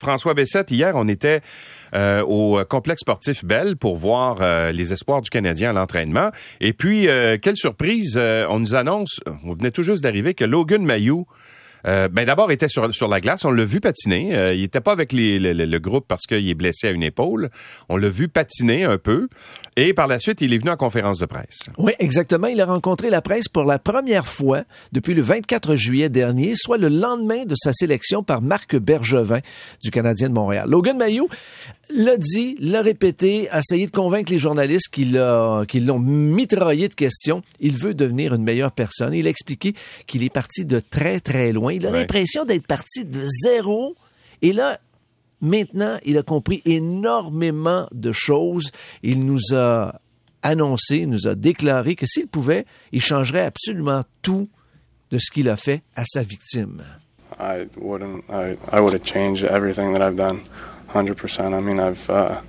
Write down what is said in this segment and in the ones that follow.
François Bessette, hier, on était euh, au complexe sportif Bell pour voir euh, les espoirs du Canadien à l'entraînement. Et puis, euh, quelle surprise, on nous annonce, on venait tout juste d'arriver, que Logan Mayou euh, ben d'abord, il était sur, sur la glace. On l'a vu patiner. Euh, il n'était pas avec le, groupe parce qu'il est blessé à une épaule. On l'a vu patiner un peu. Et par la suite, il est venu en conférence de presse. Oui, exactement. Il a rencontré la presse pour la première fois depuis le 24 juillet dernier, soit le lendemain de sa sélection par Marc Bergevin du Canadien de Montréal. Logan Mayou l'a dit, l'a répété, a essayé de convaincre les journalistes qui l'ont mitraillé de questions. Il veut devenir une meilleure personne. Il a expliqué qu'il est parti de très, très loin. Il a l'impression d'être parti de zéro. Et là, maintenant, il a compris énormément de choses. Il nous a annoncé, nous a déclaré que s'il pouvait, il changerait absolument tout de ce qu'il a fait à sa victime. I wouldn't. I, I would have changed everything that I've done. 100%. I mean, I've uh,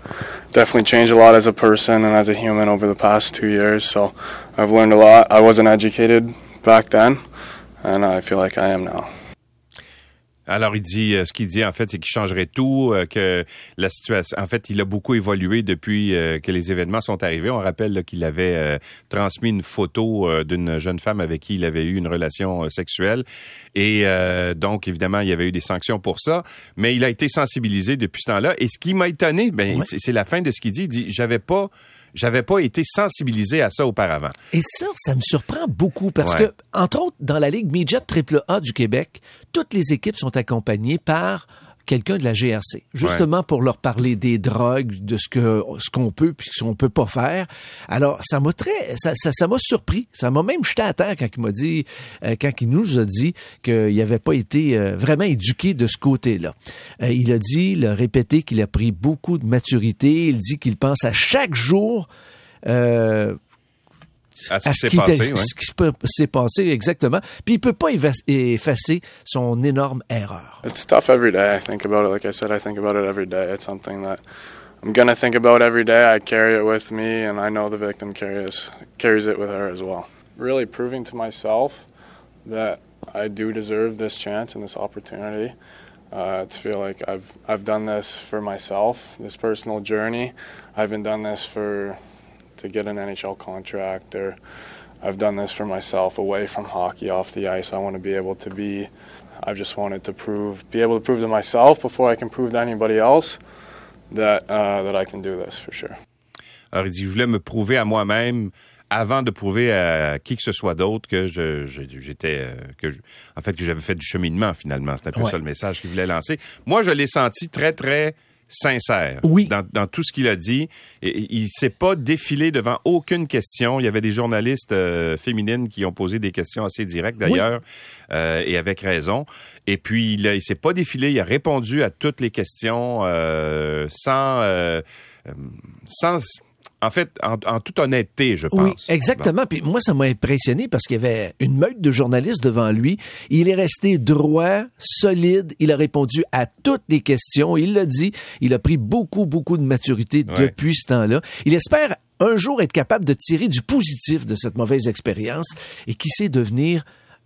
definitely changed a lot as a person and as a human over the past two years. So I've learned a lot. I wasn't educated back then, and I feel like I am now. Alors, il dit, euh, ce qu'il dit, en fait, c'est qu'il changerait tout, euh, que la situation, en fait, il a beaucoup évolué depuis euh, que les événements sont arrivés. On rappelle qu'il avait transmis une photo d'une jeune femme avec qui il avait eu une relation sexuelle. Et donc, évidemment, il y avait eu des sanctions pour ça. Mais il a été sensibilisé depuis ce temps-là. Et ce qui m'a étonné, ben, c'est la fin de ce qu'il dit. Il dit, j'avais pas j'avais pas été sensibilisé à ça auparavant. Et ça, ça me surprend beaucoup parce que, entre autres, dans la Ligue Midget AAA du Québec, toutes les équipes sont accompagnées par quelqu'un de la GRC, justement pour leur parler des drogues, de ce que ce qu'on peut puis ce qu'on peut pas faire. Alors ça m'a très ça ça m'a surpris, ça m'a même jeté à terre quand il m'a dit euh, quand il nous a dit qu'il n'avait pas été euh, vraiment éduqué de ce côté-là. Euh, il a dit, il a répété qu'il a pris beaucoup de maturité, il dit qu'il pense à chaque jour à ce qui s'est passé, exactement. Puis il peut pas effacer son énorme erreur. It's tough every day. I think about it. Like I said, I think about it every day. It's something that I'm gonna think about every day. I carry it with me, and I know the victim carries carries it with her as well. Really proving to myself that I do deserve this chance and this opportunity. Uh, to feel like I've I've done this for myself, this personal journey. I haven't done this for to get an NHL contract or I've done this for myself away from hockey off the ice. I want to be able to be I've just wanted to prove be able to prove to myself before I can prove to anybody else that uh, that I can do this for sure. Alors il dit je voulais me prouver à moi-même avant de prouver à qui que ce soit d'autre que je, j'étais euh, que je, en fait que j'avais fait du cheminement finalement, c'est un peu ouais. ça le message qu'il voulait lancer. Moi je l'ai senti très très sincère oui. dans, dans tout ce qu'il a dit. Et, il s'est pas défilé devant aucune question. Il y avait des journalistes euh, féminines qui ont posé des questions assez directes d'ailleurs, euh, et avec raison. Et puis il, il s'est pas défilé. Il a répondu à toutes les questions euh, sans euh, sans en fait, en, toute honnêteté, je pense. Oui, exactement. Puis moi, ça m'a impressionné parce qu'il y avait une meute de journalistes devant lui. Il est resté droit, solide. Il a répondu à toutes les questions. Il l'a dit. Il a pris beaucoup, beaucoup de maturité depuis ce temps-là. Il espère un jour être capable de tirer du positif de cette mauvaise expérience et qui sait devenir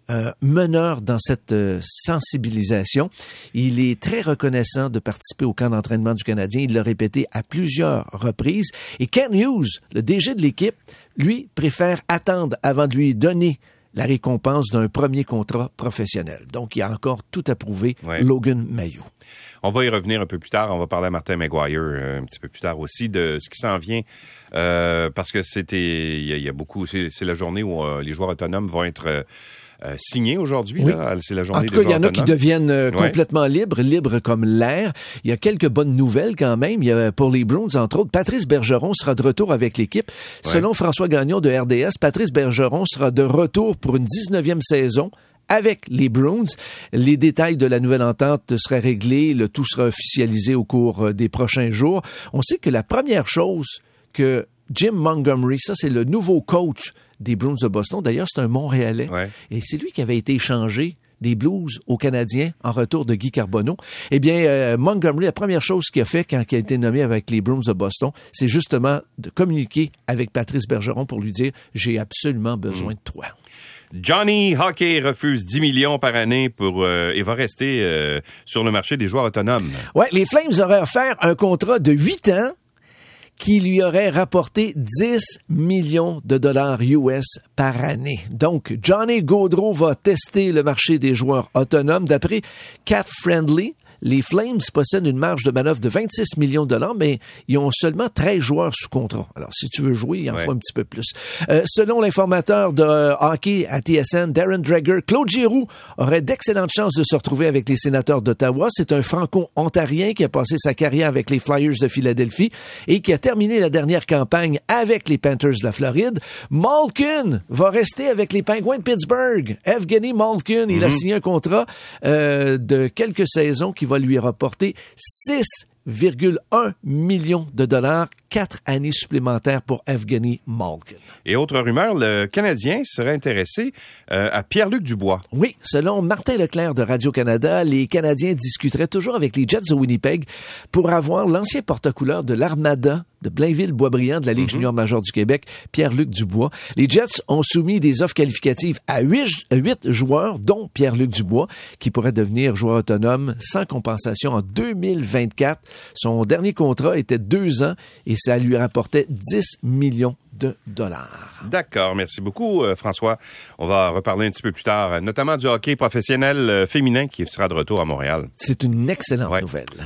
euh, meneur dans cette euh, sensibilisation. Il est très reconnaissant de participer au camp d'entraînement du Canadien. Il l'a répété à plusieurs reprises. Et Ken Hughes, le DG de l'équipe, lui préfère attendre avant de lui donner la récompense d'un premier contrat professionnel. Donc, il a encore tout approuvé, Logan Mayo. On va y revenir un peu plus tard. On va parler à Martin McGuire euh, un petit peu plus tard aussi de ce qui s'en vient. parce que c'était, il y, a beaucoup, c'est la journée où les joueurs autonomes vont être euh, signé aujourd'hui. C'est la journée En tout cas, il y en a qui deviennent euh, complètement libres, libres comme l'air. Il y a quelques bonnes nouvelles quand même. Il y a pour les Bruins, entre autres, Patrice Bergeron sera de retour avec l'équipe. Selon François Gagnon de RDS, Patrice Bergeron sera de retour pour une 19e saison avec les Bruins. Les détails de la nouvelle entente seraient réglés, le tout sera officialisé au cours euh, des prochains jours. On sait que la première chose que Jim Montgomery, ça c'est le nouveau coach des Bruins de Boston. D'ailleurs, c'est un Montréalais. Et c'est lui qui avait été échangé des Blues aux Canadiens en retour de Guy Carbonneau. Eh bien, euh, Montgomery, la première chose qu'il a fait quand il a été nommé avec les Bruins de Boston, c'est justement de communiquer avec Patrice Bergeron pour lui dire j'ai absolument besoin mm. de toi. Johnny Hockey refuse 10 millions par année pour et va rester sur le marché des joueurs autonomes. Ouais, les Flames auraient offert un contrat de 8 ans qui lui aurait rapporté 10 millions de dollars US par année. Donc, Johnny Gaudreau va tester le marché des joueurs autonomes. D'après Cat Friendly, les Flames possèdent une marge de manœuvre de 26 millions de dollars, mais ils ont seulement 13 joueurs sous contrat. Alors, si tu veux jouer, il en faut un petit peu plus. Euh, selon l'informateur de hockey à TSN, Darren Drager, Claude Giroux aurait d'excellentes chances de se retrouver avec les sénateurs d'Ottawa. C'est un franco-ontarien qui a passé sa carrière avec les Flyers de Philadelphie et qui a terminé la dernière campagne avec les Panthers de la Floride. Malkin va rester avec les Penguins de Pittsburgh. Evgeny Malkin, il a mhm. signé un contrat euh, de quelques saisons qui va va lui reporter 6 million de dollars, quatre années supplémentaires pour Evgeny Malkin. Et autre rumeur, le Canadien serait intéressé euh, à Pierre-Luc Dubois. Oui, selon Martin Leclerc de Radio-Canada, les Canadiens discuteraient toujours avec les Jets de Winnipeg pour avoir l'ancien porte-couleur de l'Armada de Blainville-Boisbriand de la Ligue mhm. junior majeure du Québec, Pierre-Luc Dubois. Les Jets ont soumis des offres qualificatives à huit, huit joueurs, dont Pierre-Luc Dubois, qui pourrait devenir joueur autonome sans compensation en 2024. Son dernier contrat était deux ans et ça lui rapportait 10 millions de dollars. D'accord, merci beaucoup euh, François. On va reparler un petit peu plus tard, notamment du hockey professionnel euh, féminin qui sera de retour à Montréal. C'est une excellente nouvelle.